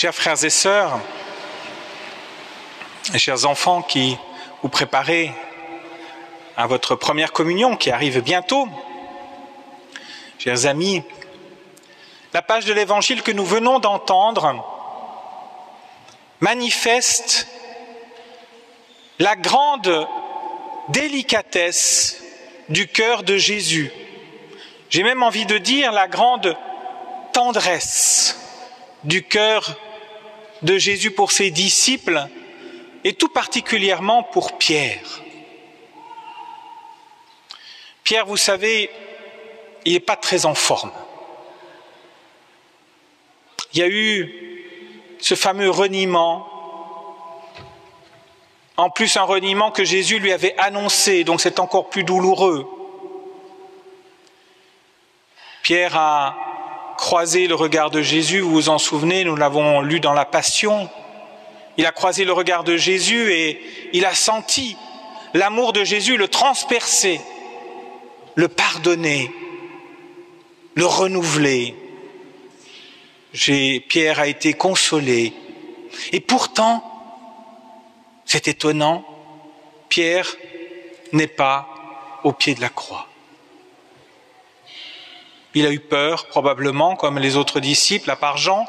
Chers frères et sœurs, chers enfants qui vous préparez à votre première communion qui arrive bientôt, chers amis, la page de l'évangile que nous venons d'entendre manifeste la grande délicatesse du cœur de Jésus. J'ai même envie de dire la grande tendresse du cœur de Jésus pour ses disciples et tout particulièrement pour Pierre. Pierre, vous savez, il n'est pas très en forme. Il y a eu ce fameux reniement, en plus un reniement que Jésus lui avait annoncé, donc c'est encore plus douloureux. Pierre a croisé le regard de Jésus, vous vous en souvenez, nous l'avons lu dans la Passion. Il a croisé le regard de Jésus et il a senti l'amour de Jésus le transpercer, le pardonner, le renouveler. Pierre a été consolé. Et pourtant, c'est étonnant, Pierre n'est pas au pied de la croix. Il a eu peur, probablement, comme les autres disciples, à part Jean.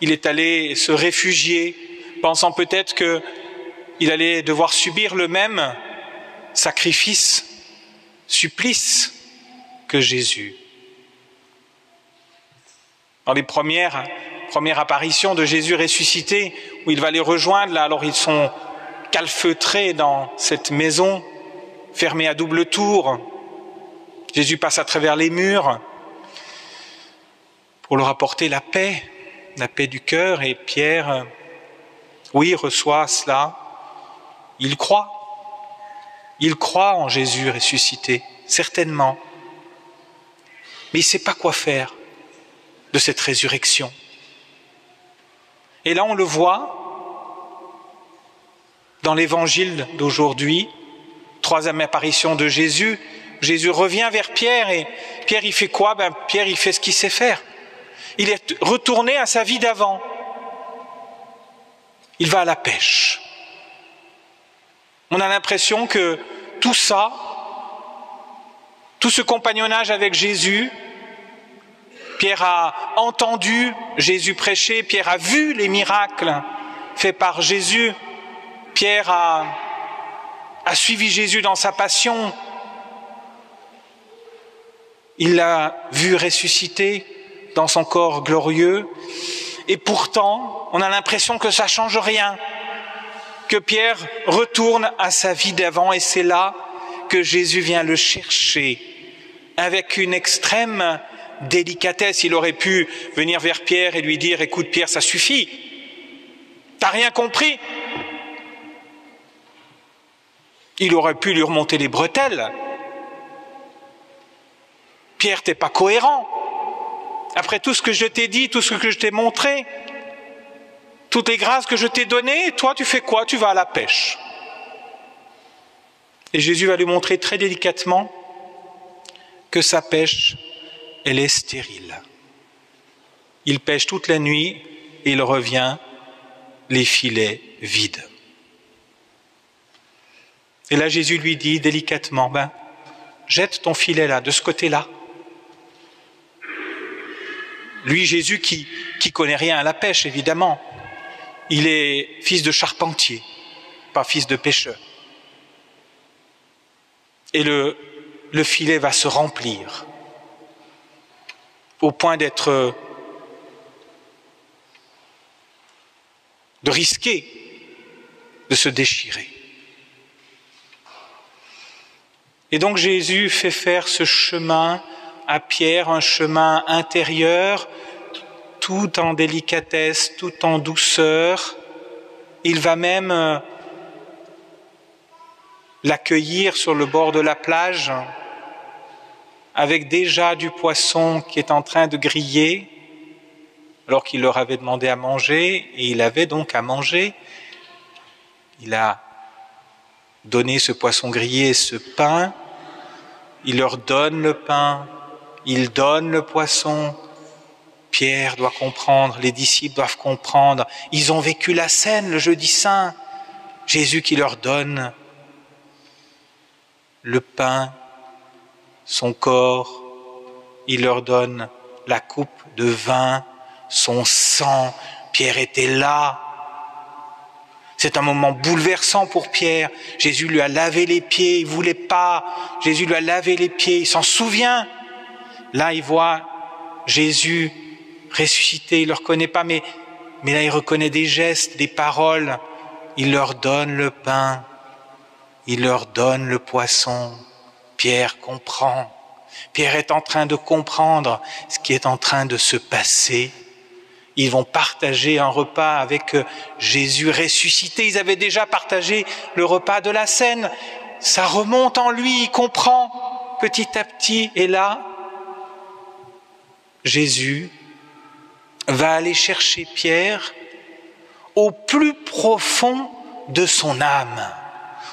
Il est allé se réfugier, pensant peut-être qu'il allait devoir subir le même sacrifice, supplice que Jésus. Dans les premières, premières apparitions de Jésus ressuscité, où il va les rejoindre, là, alors ils sont calfeutrés dans cette maison, fermée à double tour, Jésus passe à travers les murs pour leur apporter la paix, la paix du cœur, et Pierre, oui, reçoit cela. Il croit. Il croit en Jésus ressuscité, certainement. Mais il ne sait pas quoi faire de cette résurrection. Et là, on le voit dans l'évangile d'aujourd'hui, troisième apparition de Jésus, Jésus revient vers Pierre et Pierre il fait quoi? Ben, Pierre il fait ce qu'il sait faire. Il est retourné à sa vie d'avant. Il va à la pêche. On a l'impression que tout ça, tout ce compagnonnage avec Jésus, Pierre a entendu Jésus prêcher, Pierre a vu les miracles faits par Jésus, Pierre a, a suivi Jésus dans sa passion, il l'a vu ressusciter dans son corps glorieux. Et pourtant, on a l'impression que ça change rien, que Pierre retourne à sa vie d'avant et c'est là que Jésus vient le chercher avec une extrême délicatesse. Il aurait pu venir vers Pierre et lui dire, écoute Pierre, ça suffit. T'as rien compris. Il aurait pu lui remonter les bretelles Pierre, t'es pas cohérent. Après tout ce que je t'ai dit, tout ce que je t'ai montré, toutes les grâces que je t'ai données, toi tu fais quoi? Tu vas à la pêche. Et Jésus va lui montrer très délicatement que sa pêche, elle est stérile. Il pêche toute la nuit et il revient les filets vides. Et là Jésus lui dit délicatement, ben, jette ton filet là, de ce côté-là. Lui, Jésus, qui, qui connaît rien à la pêche, évidemment. Il est fils de charpentier, pas fils de pêcheur. Et le, le filet va se remplir au point d'être de risquer de se déchirer. Et donc Jésus fait faire ce chemin à Pierre un chemin intérieur, tout en délicatesse, tout en douceur. Il va même euh, l'accueillir sur le bord de la plage avec déjà du poisson qui est en train de griller, alors qu'il leur avait demandé à manger, et il avait donc à manger. Il a donné ce poisson grillé, ce pain, il leur donne le pain, il donne le poisson, Pierre doit comprendre, les disciples doivent comprendre. Ils ont vécu la scène le jeudi saint. Jésus qui leur donne le pain, son corps, il leur donne la coupe de vin, son sang. Pierre était là. C'est un moment bouleversant pour Pierre. Jésus lui a lavé les pieds, il voulait pas. Jésus lui a lavé les pieds, il s'en souvient. Là, il voit Jésus ressuscité, il ne le reconnaît pas, mais, mais là, il reconnaît des gestes, des paroles. Il leur donne le pain, il leur donne le poisson. Pierre comprend. Pierre est en train de comprendre ce qui est en train de se passer. Ils vont partager un repas avec Jésus ressuscité. Ils avaient déjà partagé le repas de la scène. Ça remonte en lui, il comprend petit à petit. Et là, Jésus va aller chercher Pierre au plus profond de son âme.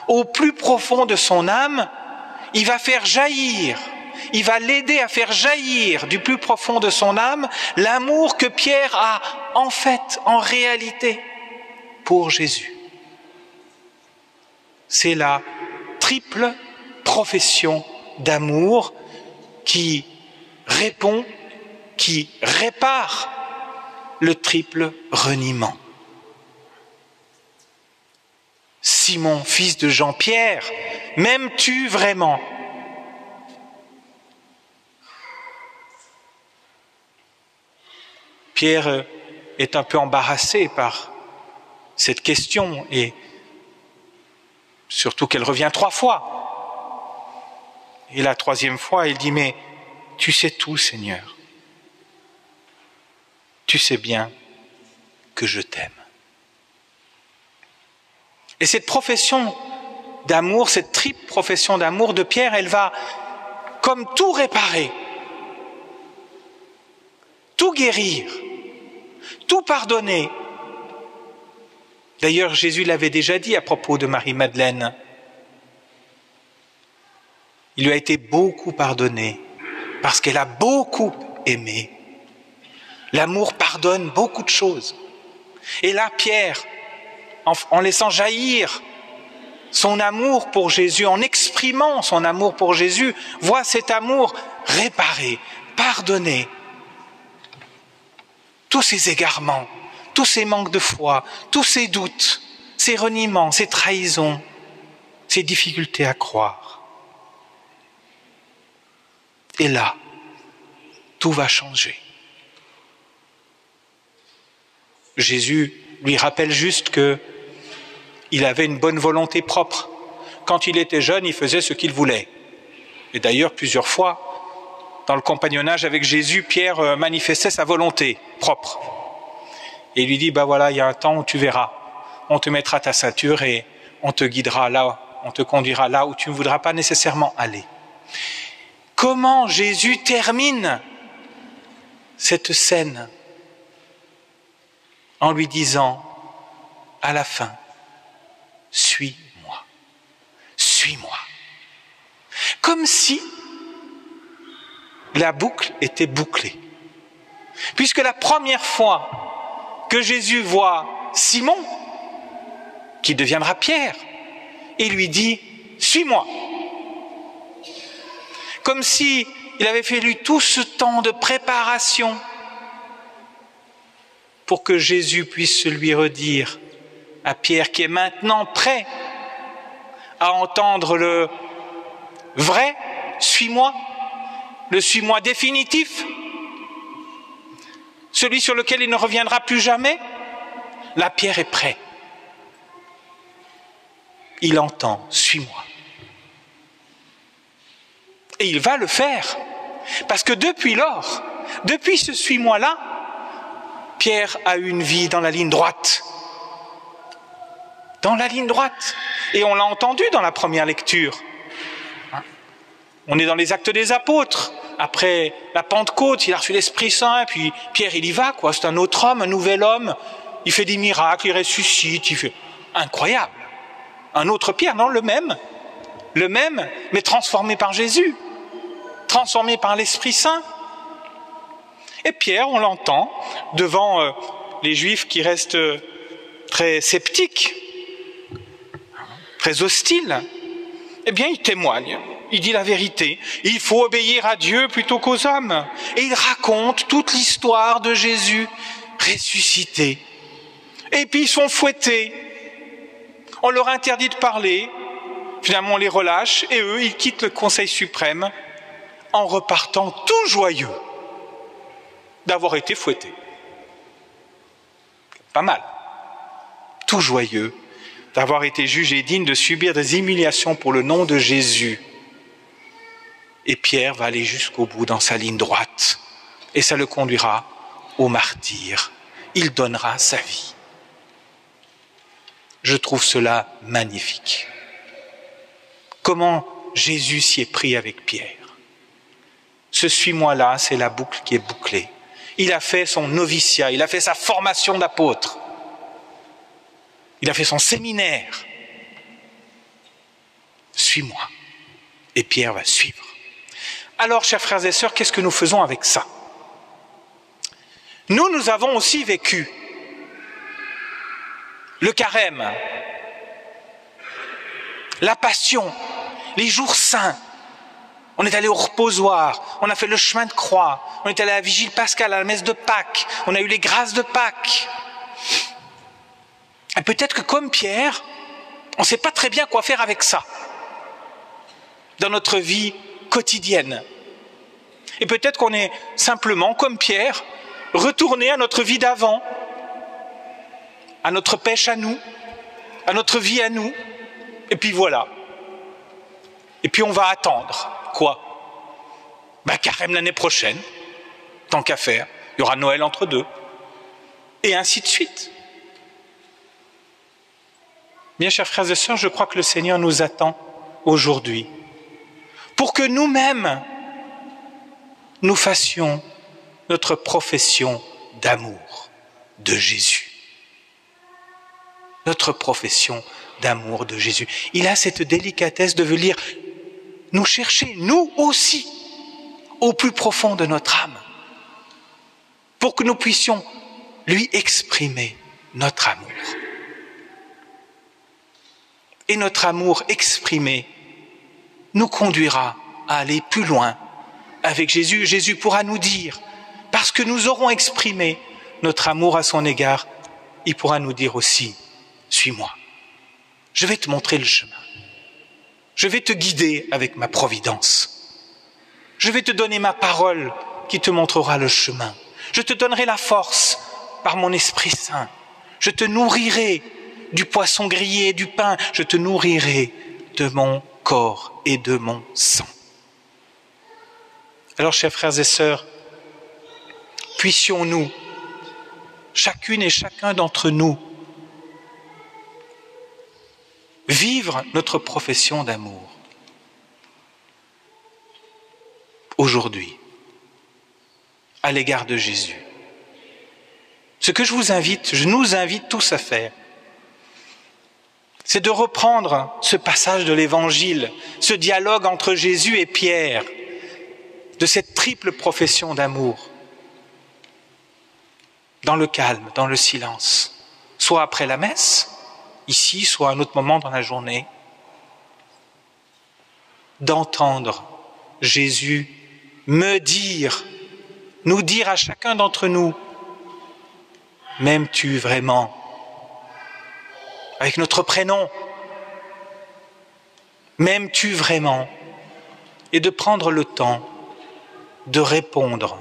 Au plus profond de son âme, il va faire jaillir, il va l'aider à faire jaillir du plus profond de son âme l'amour que Pierre a en fait, en réalité, pour Jésus. C'est la triple profession d'amour qui répond, qui répare le triple reniement. Simon, fils de Jean-Pierre, m'aimes-tu vraiment? Pierre est un peu embarrassé par cette question et surtout qu'elle revient trois fois. Et la troisième fois, il dit, mais tu sais tout, Seigneur. Tu sais bien que je t'aime. Et cette profession d'amour, cette triple profession d'amour de Pierre, elle va comme tout réparer, tout guérir, tout pardonner. D'ailleurs, Jésus l'avait déjà dit à propos de Marie-Madeleine. Il lui a été beaucoup pardonné parce qu'elle a beaucoup aimé. L'amour pardonne beaucoup de choses. Et là, Pierre, en, laissant jaillir son amour pour Jésus, en exprimant son amour pour Jésus, voit cet amour réparé, pardonné. Tous ces égarements, tous ces manques de foi, tous ces doutes, ces reniements, ces trahisons, ces difficultés à croire. Et là, tout va changer. Jésus lui rappelle juste que il avait une bonne volonté propre. Quand il était jeune, il faisait ce qu'il voulait. Et d'ailleurs, plusieurs fois, dans le compagnonnage avec Jésus, Pierre euh, manifestait sa volonté propre. Et il lui dit, bah voilà, il y a un temps où tu verras. On te mettra ta ceinture et on te guidera là, on te conduira là où tu ne voudras pas nécessairement aller. Comment Jésus termine cette scène? En lui disant à la fin, suis-moi, suis-moi. Comme si la boucle était bouclée. Puisque la première fois que Jésus voit Simon, qui deviendra Pierre, il lui dit, suis-moi. Comme si il avait fait lui tout ce temps de préparation pour que Jésus puisse lui redire à Pierre qui est maintenant prêt à entendre le vrai, suis-moi, le suis-moi définitif, celui sur lequel il ne reviendra plus jamais, la pierre est prêt. Il entend, suis-moi. Et il va le faire. Parce que depuis lors, depuis ce suis-moi-là, Pierre a eu une vie dans la ligne droite. Dans la ligne droite. Et on l'a entendu dans la première lecture. On est dans les actes des apôtres. Après la Pentecôte, il a reçu l'Esprit Saint, puis Pierre, il y va, quoi. C'est un autre homme, un nouvel homme. Il fait des miracles, il ressuscite. Incroyable. Un autre Pierre, non, le même. Le même, mais transformé par Jésus. Transformé par l'Esprit Saint. Et Pierre, on l'entend, devant euh, les Juifs qui restent euh, très sceptiques, très hostiles, eh bien, il témoigne, il dit la vérité. Il faut obéir à Dieu plutôt qu'aux hommes. Et il raconte toute l'histoire de Jésus ressuscité. Et puis ils sont fouettés. On leur interdit de parler. Finalement, on les relâche et eux, ils quittent le Conseil suprême en repartant tout joyeux d'avoir été fouettés. Pas mal. Tout joyeux d'avoir été jugé digne de subir des humiliations pour le nom de Jésus. Et Pierre va aller jusqu'au bout dans sa ligne droite. Et ça le conduira au martyr. Il donnera sa vie. Je trouve cela magnifique. Comment Jésus s'y est pris avec Pierre. Ce suis-moi là, c'est la boucle qui est bouclée. Il a fait son noviciat, il a fait sa formation d'apôtre. Il a fait son séminaire. Suis-moi. Et Pierre va suivre. Alors, chers frères et sœurs, qu'est-ce que nous faisons avec ça? Nous, nous avons aussi vécu le carême, la passion, les jours saints. On est allé au reposoir, on a fait le chemin de croix, on est allé à la vigile pascale, à la messe de Pâques, on a eu les grâces de Pâques. Et peut-être que comme Pierre, on ne sait pas très bien quoi faire avec ça dans notre vie quotidienne. Et peut-être qu'on est simplement, comme Pierre, retourné à notre vie d'avant, à notre pêche à nous, à notre vie à nous, et puis voilà. Et puis on va attendre. Quoi? Ben carême l'année prochaine, tant qu'à faire. Il y aura Noël entre deux. Et ainsi de suite. Bien chers frères et sœurs, je crois que le Seigneur nous attend aujourd'hui pour que nous-mêmes, nous fassions notre profession d'amour de Jésus notre profession d'amour de Jésus. Il a cette délicatesse de venir nous chercher, nous aussi, au plus profond de notre âme, pour que nous puissions lui exprimer notre amour. Et notre amour exprimé nous conduira à aller plus loin avec Jésus. Jésus pourra nous dire, parce que nous aurons exprimé notre amour à son égard, il pourra nous dire aussi, suis-moi. Je vais te montrer le chemin. Je vais te guider avec ma providence. Je vais te donner ma parole qui te montrera le chemin. Je te donnerai la force par mon Esprit Saint. Je te nourrirai du poisson grillé et du pain. Je te nourrirai de mon corps et de mon sang. Alors, chers frères et sœurs, puissions-nous, chacune et chacun d'entre nous, vivre notre profession d'amour. Aujourd'hui, à l'égard de Jésus. Ce que je vous invite, je nous invite tous à faire, c'est de reprendre ce passage de l'Évangile, ce dialogue entre Jésus et Pierre, de cette triple profession d'amour, dans le calme, dans le silence, soit après la messe, ici, soit à un autre moment dans la journée, d'entendre Jésus me dire, nous dire à chacun d'entre nous, m'aimes-tu vraiment? Avec notre prénom, m'aimes-tu vraiment? Et de prendre le temps de répondre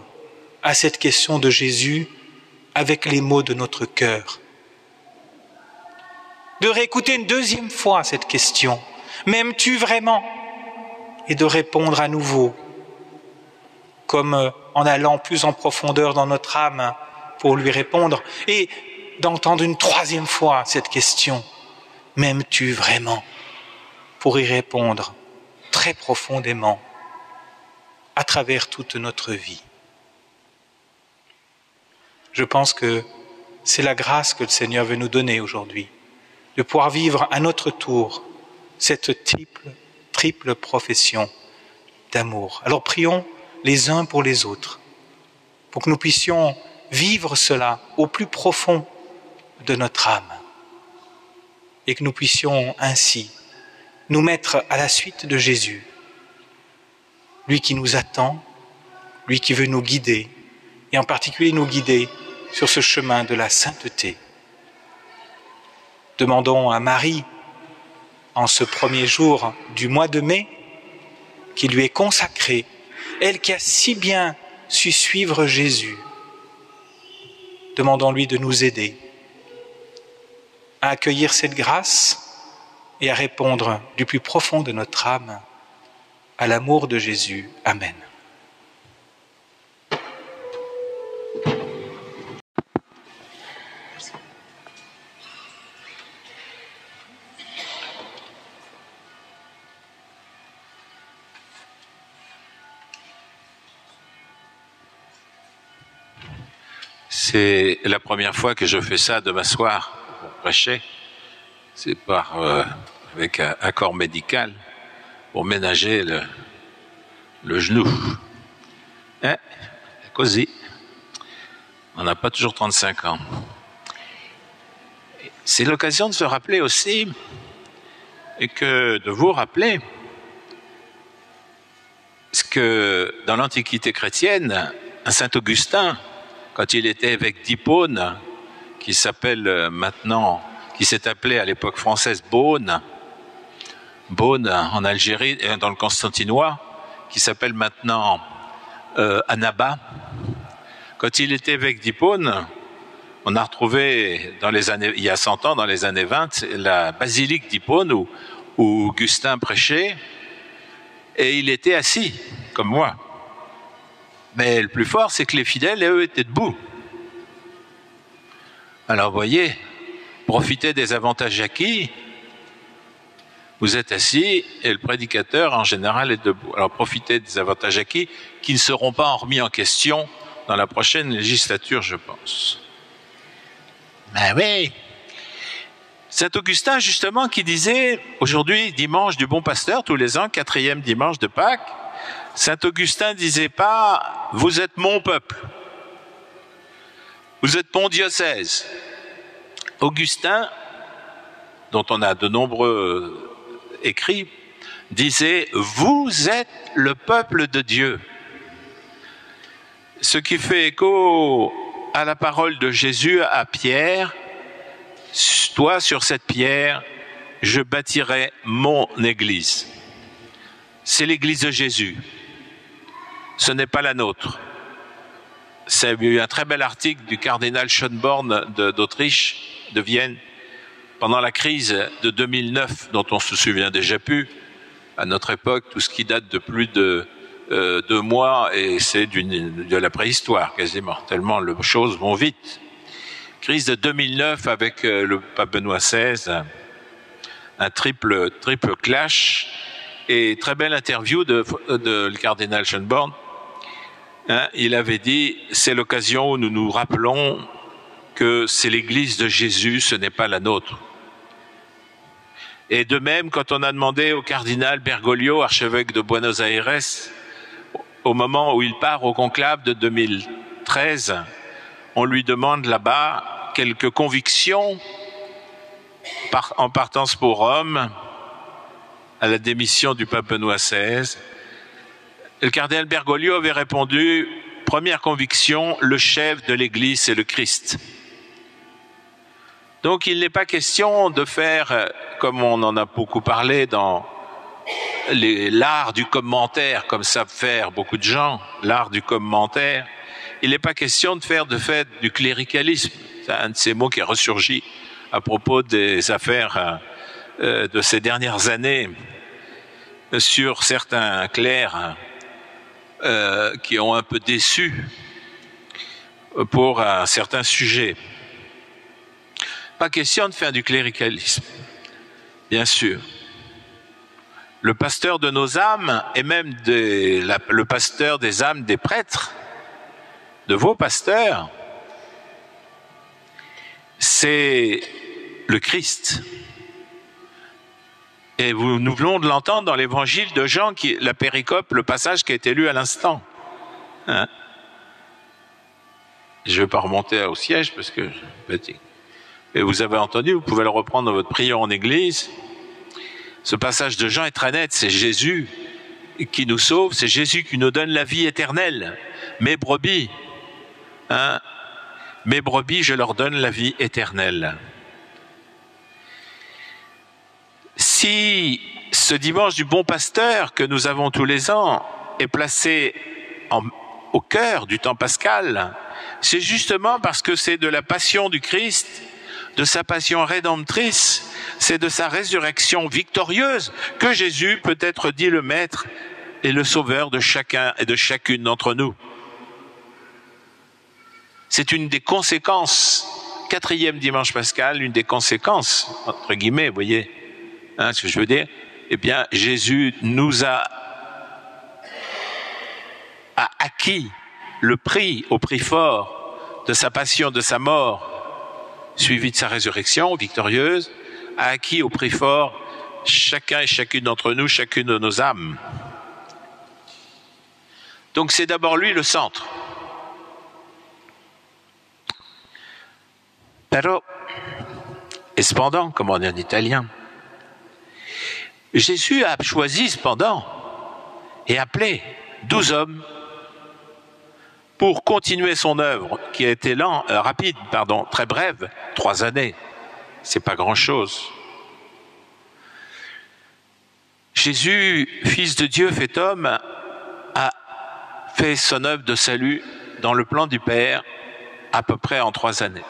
à cette question de Jésus avec les mots de notre cœur de réécouter une deuxième fois cette question. M'aimes-tu vraiment? Et de répondre à nouveau, comme euh, en allant plus en profondeur dans notre âme pour lui répondre, et d'entendre une troisième fois cette question. M'aimes-tu vraiment? Pour y répondre très profondément à travers toute notre vie. Je pense que c'est la grâce que le Seigneur veut nous donner aujourd'hui de pouvoir vivre à notre tour cette triple, triple profession d'amour. Alors prions les uns pour les autres. pour que nous puissions vivre cela au plus profond de notre âme et que nous puissions ainsi nous mettre à la suite de Jésus, lui qui nous attend, lui qui veut nous guider, et en particulier nous guider sur ce chemin de la sainteté. Demandons à Marie, en ce premier jour du mois de mai, qui lui est consacré, elle qui a si bien su suivre Jésus, demandons-lui de nous aider à accueillir cette grâce et à répondre du plus profond de notre âme à l'amour de Jésus. Amen. C'est la première fois que je fais ça de m'asseoir pour prêcher. C'est par euh, avec un accord médical pour ménager le, le genou. Hein? Cosy. On n'a pas toujours 35 ans. C'est l'occasion de se rappeler aussi et que de vous rappeler ce que dans l'Antiquité chrétienne, un Saint Augustin quand il était évêque d'Hippone, qui s'appelle euh, maintenant, qui s'est appelé à l'époque française Beaune, Beaune en Algérie, et dans le Constantinois, qui s'appelle maintenant euh, Annaba. Quand il était évêque d'Hippone, on a retrouvé il y a 100 ans, dans les années 20, la basilique d'Hippone où, où Augustin prêchait, et il était assis, comme moi. Mais le plus fort, c'est que les fidèles, eux, étaient debout. Alors, voyez, profitez des avantages acquis. Vous êtes assis et le prédicateur, en général, est debout. Alors, profitez des avantages acquis qui ne seront pas remis en question dans la prochaine législature, je pense. Ben oui. Saint Augustin, justement, qui disait, aujourd'hui, dimanche du bon pasteur, tous les ans, quatrième dimanche de Pâques, Saint Augustin disait pas vous êtes mon peuple, vous êtes mon diocèse. Augustin, dont on a de nombreux écrits, disait vous êtes le peuple de Dieu. Ce qui fait écho à la parole de Jésus à Pierre, toi sur cette pierre, je bâtirai mon église. C'est l'église de Jésus ce n'est pas la nôtre. C'est un très bel article du cardinal Schönborn d'Autriche, de, Vienne, pendant la crise de 2009, dont on se souvient déjà plus. À notre époque, tout ce qui date de plus de euh, deux mois, et c'est de la préhistoire quasiment, tellement les choses vont vite. Crise de 2009 avec euh, le pape Benoît XVI, un triple, triple clash, et très belle interview de, de le cardinal Schönborn, Hein, il avait dit, c'est l'occasion où nous nous rappelons que c'est l'Église de Jésus, ce n'est pas la nôtre. Et de même, quand on a demandé au cardinal Bergoglio, archevêque de Buenos Aires, au moment où il part au conclave de 2013, on lui demande là-bas quelques convictions en partance pour Rome à la démission du pape Benoît XVI le cardinal Bergoglio avait répondu première conviction, le chef de l'Église, c'est le Christ. Donc il n'est pas question de faire, comme on en a beaucoup parlé dans l'art du commentaire, comme savent faire beaucoup de gens, l'art du commentaire, il n'est pas question de faire de fait du cléricalisme. C'est un de ces mots qui est ressurgi à propos des affaires euh, de ces dernières années sur certains clercs euh, qui ont un peu déçu pour un certain sujet. Pas question de faire du cléricalisme, bien sûr. Le pasteur de nos âmes et même le pasteur des âmes des prêtres, de vos pasteurs, c'est le Christ. Et nous venons de l'entendre dans l'évangile de Jean, qui, la péricope, le passage qui a été lu à l'instant. Hein? Je ne vais pas remonter au siège parce que Et vous avez entendu, vous pouvez le reprendre dans votre prière en église. Ce passage de Jean est très net, c'est Jésus qui nous sauve, c'est Jésus qui nous donne la vie éternelle. Mes brebis, hein, mes brebis, je leur donne la vie éternelle. Si ce dimanche du bon pasteur que nous avons tous les ans est placé au cœur du temps pascal, c'est justement parce que c'est de la passion du Christ, de sa passion rédemptrice, c'est de sa résurrection victorieuse que Jésus peut être dit le Maître et le Sauveur de chacun et de chacune d'entre nous. C'est une des conséquences, quatrième dimanche pascal, une des conséquences, entre guillemets, vous voyez, hein, ce que je veux dire, eh bien, Jésus nous a, a acquis le prix au prix fort de sa passion, de sa mort, suivi de sa résurrection victorieuse, a acquis au prix fort chacun et chacune d'entre nous, chacune de nos âmes. Donc c'est d'abord lui le centre. Pero, et cependant, comme on dit en italien, Jésus a choisi cependant et appelé douze hommes pour continuer son œuvre, qui a été euh, rapide, pardon, très brève, trois années. C'est pas grand chose. Jésus, fils de Dieu, fait homme, a fait son œuvre de salut dans le plan du Père à peu près en trois années.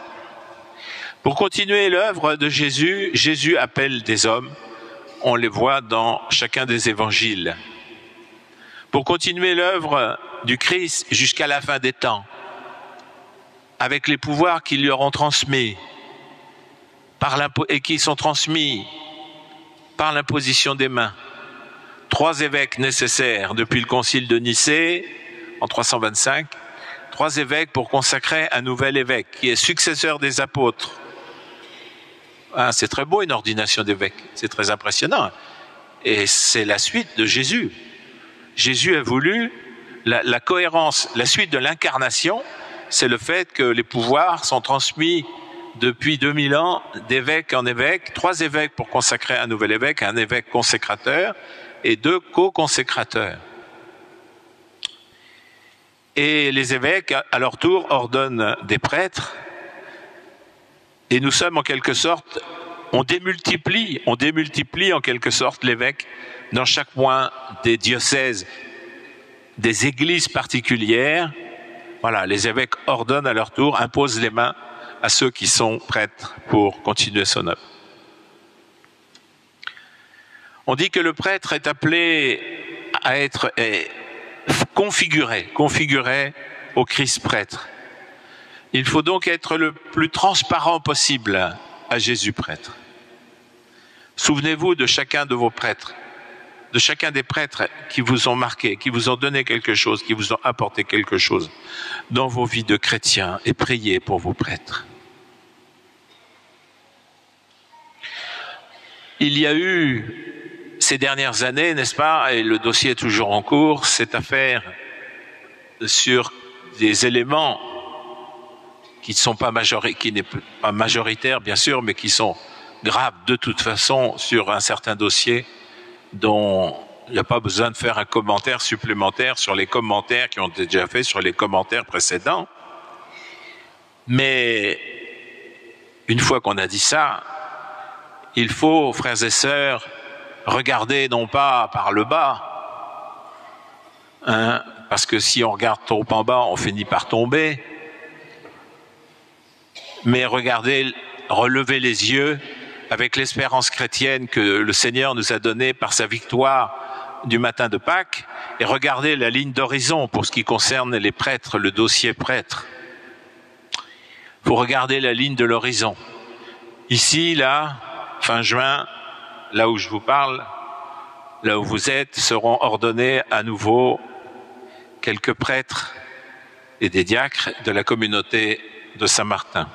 Pour continuer l'œuvre de Jésus, Jésus appelle des hommes. On les voit dans chacun des évangiles. Pour continuer l'œuvre du Christ jusqu'à la fin des temps, avec les pouvoirs qui lui auront transmis par et qui sont transmis par l'imposition des mains. Trois évêques nécessaires depuis le concile de Nicée en 325, trois évêques pour consacrer un nouvel évêque qui est successeur des apôtres. Ah, c'est très beau une ordination d'évêque, c'est très impressionnant. Et c'est la suite de Jésus. Jésus a voulu la, cohérence, la suite de l'incarnation, c'est le fait que les pouvoirs sont transmis depuis 2000 ans d'évêque en évêque, trois évêques pour consacrer un nouvel évêque, un évêque consécrateur et deux co-consécrateurs. Et les évêques, à leur tour, ordonnent des prêtres. Et nous sommes en quelque sorte, on démultiplie, on démultiplie en quelque sorte l'évêque dans chaque point des diocèses des églises particulières, voilà, les évêques ordonnent à leur tour, imposent les mains à ceux qui sont prêtres pour continuer son œuvre. On dit que le prêtre est appelé à être configuré, configuré au Christ prêtre. Il faut donc être le plus transparent possible à Jésus prêtre. Souvenez-vous de chacun de vos prêtres de chacun des prêtres qui vous ont marqué, qui vous ont donné quelque chose, qui vous ont apporté quelque chose dans vos vies de chrétiens et priez pour vos prêtres. Il y a eu ces dernières années, n'est-ce pas, et le dossier est toujours en cours, cette affaire sur des éléments qui ne sont pas qui n'est pas majoritaires bien sûr, mais qui sont graves de toute façon sur un certain dossier dont il n'y a pas besoin de faire un commentaire supplémentaire sur les commentaires qui ont été déjà faits sur les commentaires précédents. Mais une fois qu'on a dit ça, il faut, frères et sœurs, regarder non pas par le bas, hein, parce que si on regarde trop en bas, on finit par tomber, mais regarder, relever les yeux avec l'espérance chrétienne que le Seigneur nous a donnée par sa victoire du matin de Pâques, et regardez la ligne d'horizon pour ce qui concerne les prêtres, le dossier prêtre. Faut regarder la ligne de l'horizon. Ici, là, fin juin, là où je vous parle, là où vous êtes, seront ordonnés à nouveau quelques prêtres et des diacres de la communauté de Saint-Martin.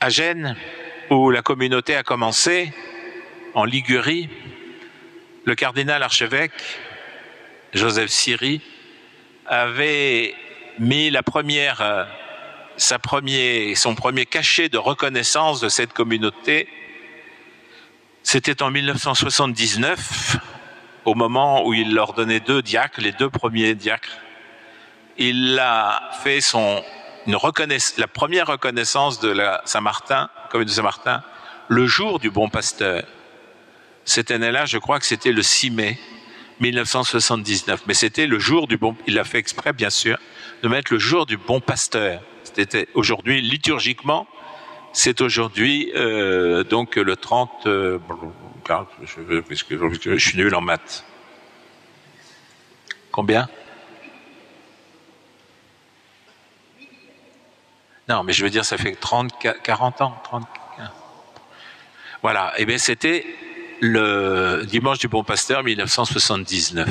À Gênes, où la communauté a commencé, en Ligurie, le cardinal archevêque Joseph Siri avait mis la première, euh, son premier cachet de reconnaissance de cette communauté. C'était en 1979, au moment où il leur donnait deux diacres, les deux premiers diacres. Il a fait son, la première reconnaissance de la Saint-Martin, commune de Saint-Martin, le jour du bon pasteur. Cette année-là, je crois que c'était le 6 mai 1979. Mais c'était le jour du bon, il a fait exprès, bien sûr, de mettre le jour du bon pasteur. C'était aujourd'hui, liturgiquement, c'est aujourd'hui, euh, donc le 30, euh, je suis nul en maths. Combien? Non, mais je veux dire, ça fait 30, 40 ans. 30, voilà. Et eh bien, c'était le dimanche du Bon Pasteur 1979.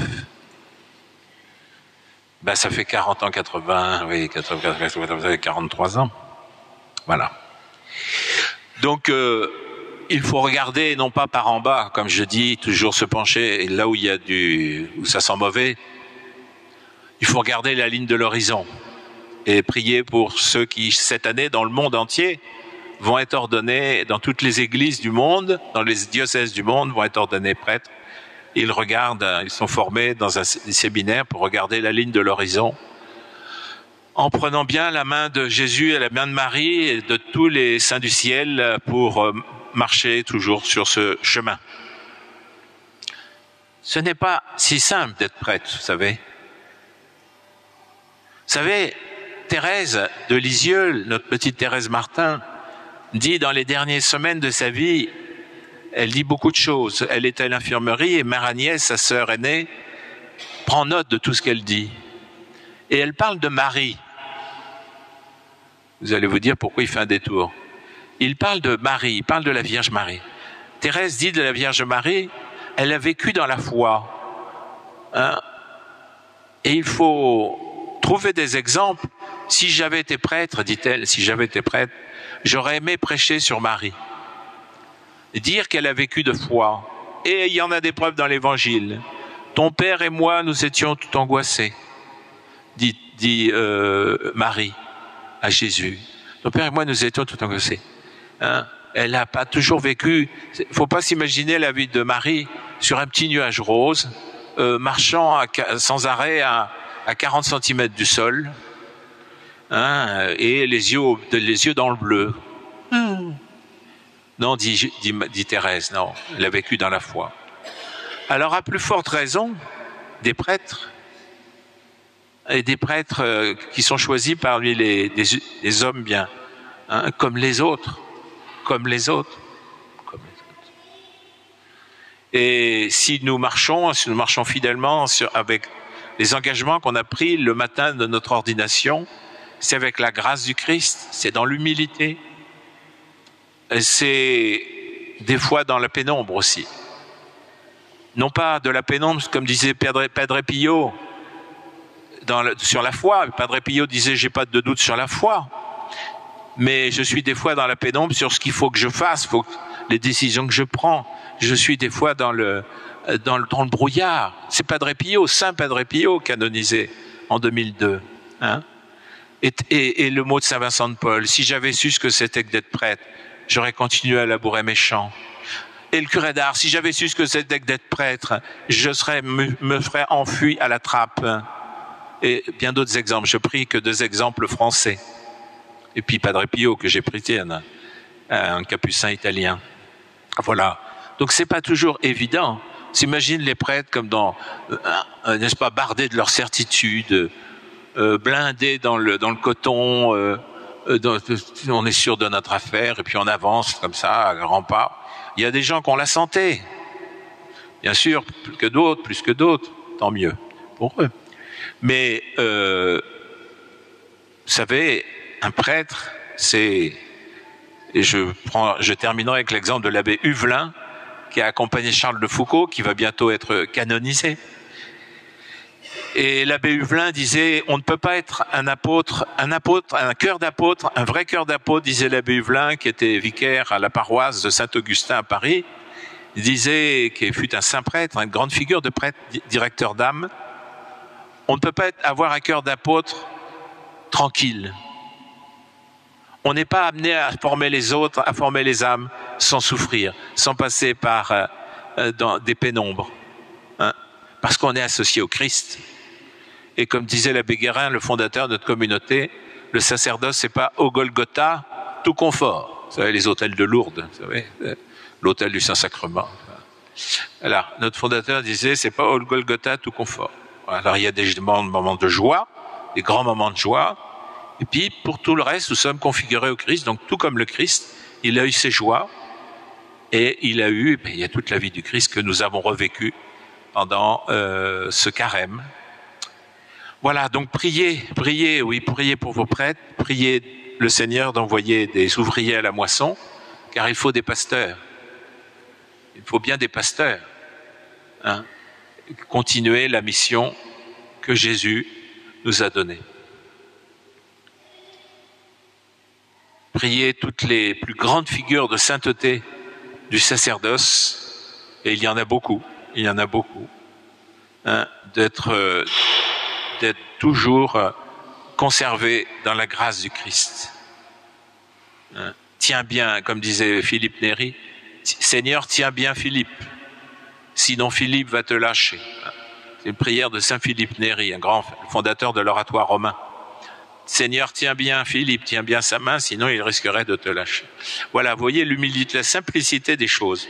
Ben, ça fait 40 ans, 80, oui, 80, 43 ans. Voilà. Donc, euh, il faut regarder non pas par en bas, comme je dis, toujours se pencher là où il y a du, où ça sent mauvais. Il faut regarder la ligne de l'horizon et prier pour ceux qui, cette année, dans le monde entier, vont être ordonnés dans toutes les églises du monde, dans les diocèses du monde, vont être ordonnés prêtres. Ils regardent, ils sont formés dans un séminaire pour regarder la ligne de l'horizon, en prenant bien la main de Jésus et la main de Marie et de tous les saints du ciel pour euh, marcher toujours sur ce chemin. Ce n'est pas si simple d'être prêtre, vous savez. Vous savez, Thérèse de Lisieux, notre petite Thérèse Martin, dit dans les dernières semaines de sa vie, elle dit beaucoup de choses. Elle est à l'infirmerie et Mère Agnès, sa sœur aînée, prend note de tout ce qu'elle dit. Et elle parle de Marie. Vous allez vous dire pourquoi il fait un détour. Il parle de Marie, il parle de la Vierge Marie. Thérèse dit de la Vierge Marie, elle a vécu dans la foi. Hein et il faut trouver des exemples. Si j'avais été prêtre, dit-elle, si j'avais été prêtre, J'aurais aimé prêcher sur Marie, dire qu'elle a vécu de foi. Et il y en a des preuves dans l'Évangile. Ton père et moi, nous étions tout angoissés, dit, euh, Marie à Jésus. Ton père et moi, nous étions tout angoissés. Hein? Elle n'a pas toujours vécu. Il faut pas s'imaginer la vie de Marie sur un petit nuage rose, euh, marchant sans arrêt à, à 40 cm du sol, hein, et les yeux, les yeux dans le bleu. Hmm. Non, dit, dit, Thérèse, non, elle a vécu dans la foi. Alors, à plus forte raison, des prêtres, et des prêtres euh, qui sont choisis parmi les, les, hommes bien, hein, comme les autres, comme les autres. Comme les autres. Et si nous marchons, si nous marchons fidèlement sur, avec les engagements qu'on a pris le matin de notre ordination, c'est avec la grâce du Christ, c'est dans l'humilité, c'est des fois dans la pénombre aussi. Non pas de la pénombre, comme disait Padre, Padre Pio sur la foi. Padre Pio disait j'ai pas de doute sur la foi, mais je suis des fois dans la pénombre sur ce qu'il faut que je fasse, les décisions que je prends. Je suis des fois dans le dans le, dans le brouillard. C'est Padre Pio, Saint Padre Pio, canonisé en 2002. Hein et, le mot de Saint Vincent de Paul, si j'avais su ce que c'était que d'être prêtre, j'aurais continué à labourer mes champs. Et le curé d'art, si j'avais su ce que c'était que d'être prêtre, je serais, me, ferais enfui à la trappe. Et bien d'autres exemples. Je prie que deux exemples français. Et puis Padre Pio, que j'ai pris, un, un capucin italien. Voilà. Donc c'est pas toujours évident. S'imagine les prêtres comme dans, euh, n'est-ce pas, bardés de leur certitude, euh, blindés dans le, coton, euh, euh, on est sûr de notre affaire, et puis on avance comme ça, à grands pas. Il y a des gens qui ont la santé, bien sûr, plus que d'autres, plus que d'autres, tant mieux pour eux. Mais, euh, vous savez, un prêtre, c'est, et je je terminerai avec l'exemple de l'abbé Huvelin, qui a accompagné Charles de Foucault, qui va bientôt être canonisé. Et l'abbé Huvelin disait, on ne peut pas être un apôtre, un apôtre, un cœur d'apôtre, un vrai cœur d'apôtre, disait l'abbé Huvelin, qui était vicaire à la paroisse de Saint-Augustin à Paris. Disait, qu'il fut un saint prêtre, une grande figure de prêtre, directeur d'âme. On ne peut pas avoir un cœur d'apôtre tranquille. On n'est pas amené à former les autres, à former les âmes sans souffrir, sans passer par euh, euh, des pénombres, parce qu'on est associé au Christ. Et comme disait l'abbé Guérin, le fondateur de notre communauté, le sacerdoce, c'est pas au Golgotha tout confort. Vous savez, les hôtels de Lourdes, vous savez, euh, l'hôtel du Saint-Sacrement. Alors, notre fondateur disait, c'est pas au Golgotha tout confort. Alors, il y a des moments de joie, des grands moments de joie, et puis pour tout le reste, nous sommes configurés au Christ. Donc, tout comme le Christ, il a eu ses joies, et il a eu, il y a toute la vie du Christ que nous avons revécue pendant euh, ce carême, voilà, donc priez, priez, oui, priez pour vos prêtres, priez le Seigneur d'envoyer des ouvriers à la moisson, car il faut des pasteurs. Il faut bien des pasteurs. Hein, continuer la mission que Jésus nous a donnée. Priez toutes les plus grandes figures de sainteté du sacerdoce, et il y en a beaucoup, il y en a beaucoup, hein, d'être toujours conservé dans la grâce du Christ. Hein? Tiens bien, comme disait Philippe Néry, Seigneur, tiens bien Philippe, sinon Philippe va te lâcher. C'est une prière de Saint Philippe Néry, un grand fondateur de l'oratoire romain. Seigneur, tiens bien Philippe, tiens bien sa main, sinon il risquerait de te lâcher. Voilà, voyez l'humilité, la simplicité des choses.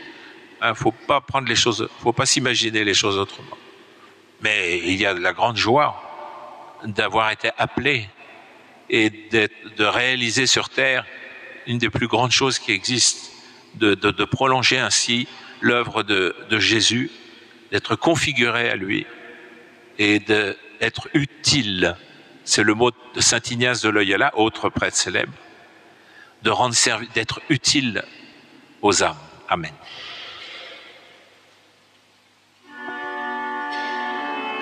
Il hein, faut pas prendre les choses, faut pas s'imaginer les choses autrement. Mais il y a de la grande joie d'avoir été appelé et de réaliser sur Terre une des plus grandes choses qui existent, de, prolonger ainsi l'œuvre de, de, Jésus, d'être configuré à lui et d'être utile. C'est le mot de Saint Ignace de Loyola, autre prêtre célèbre, de rendre d'être utile aux âmes. Amen.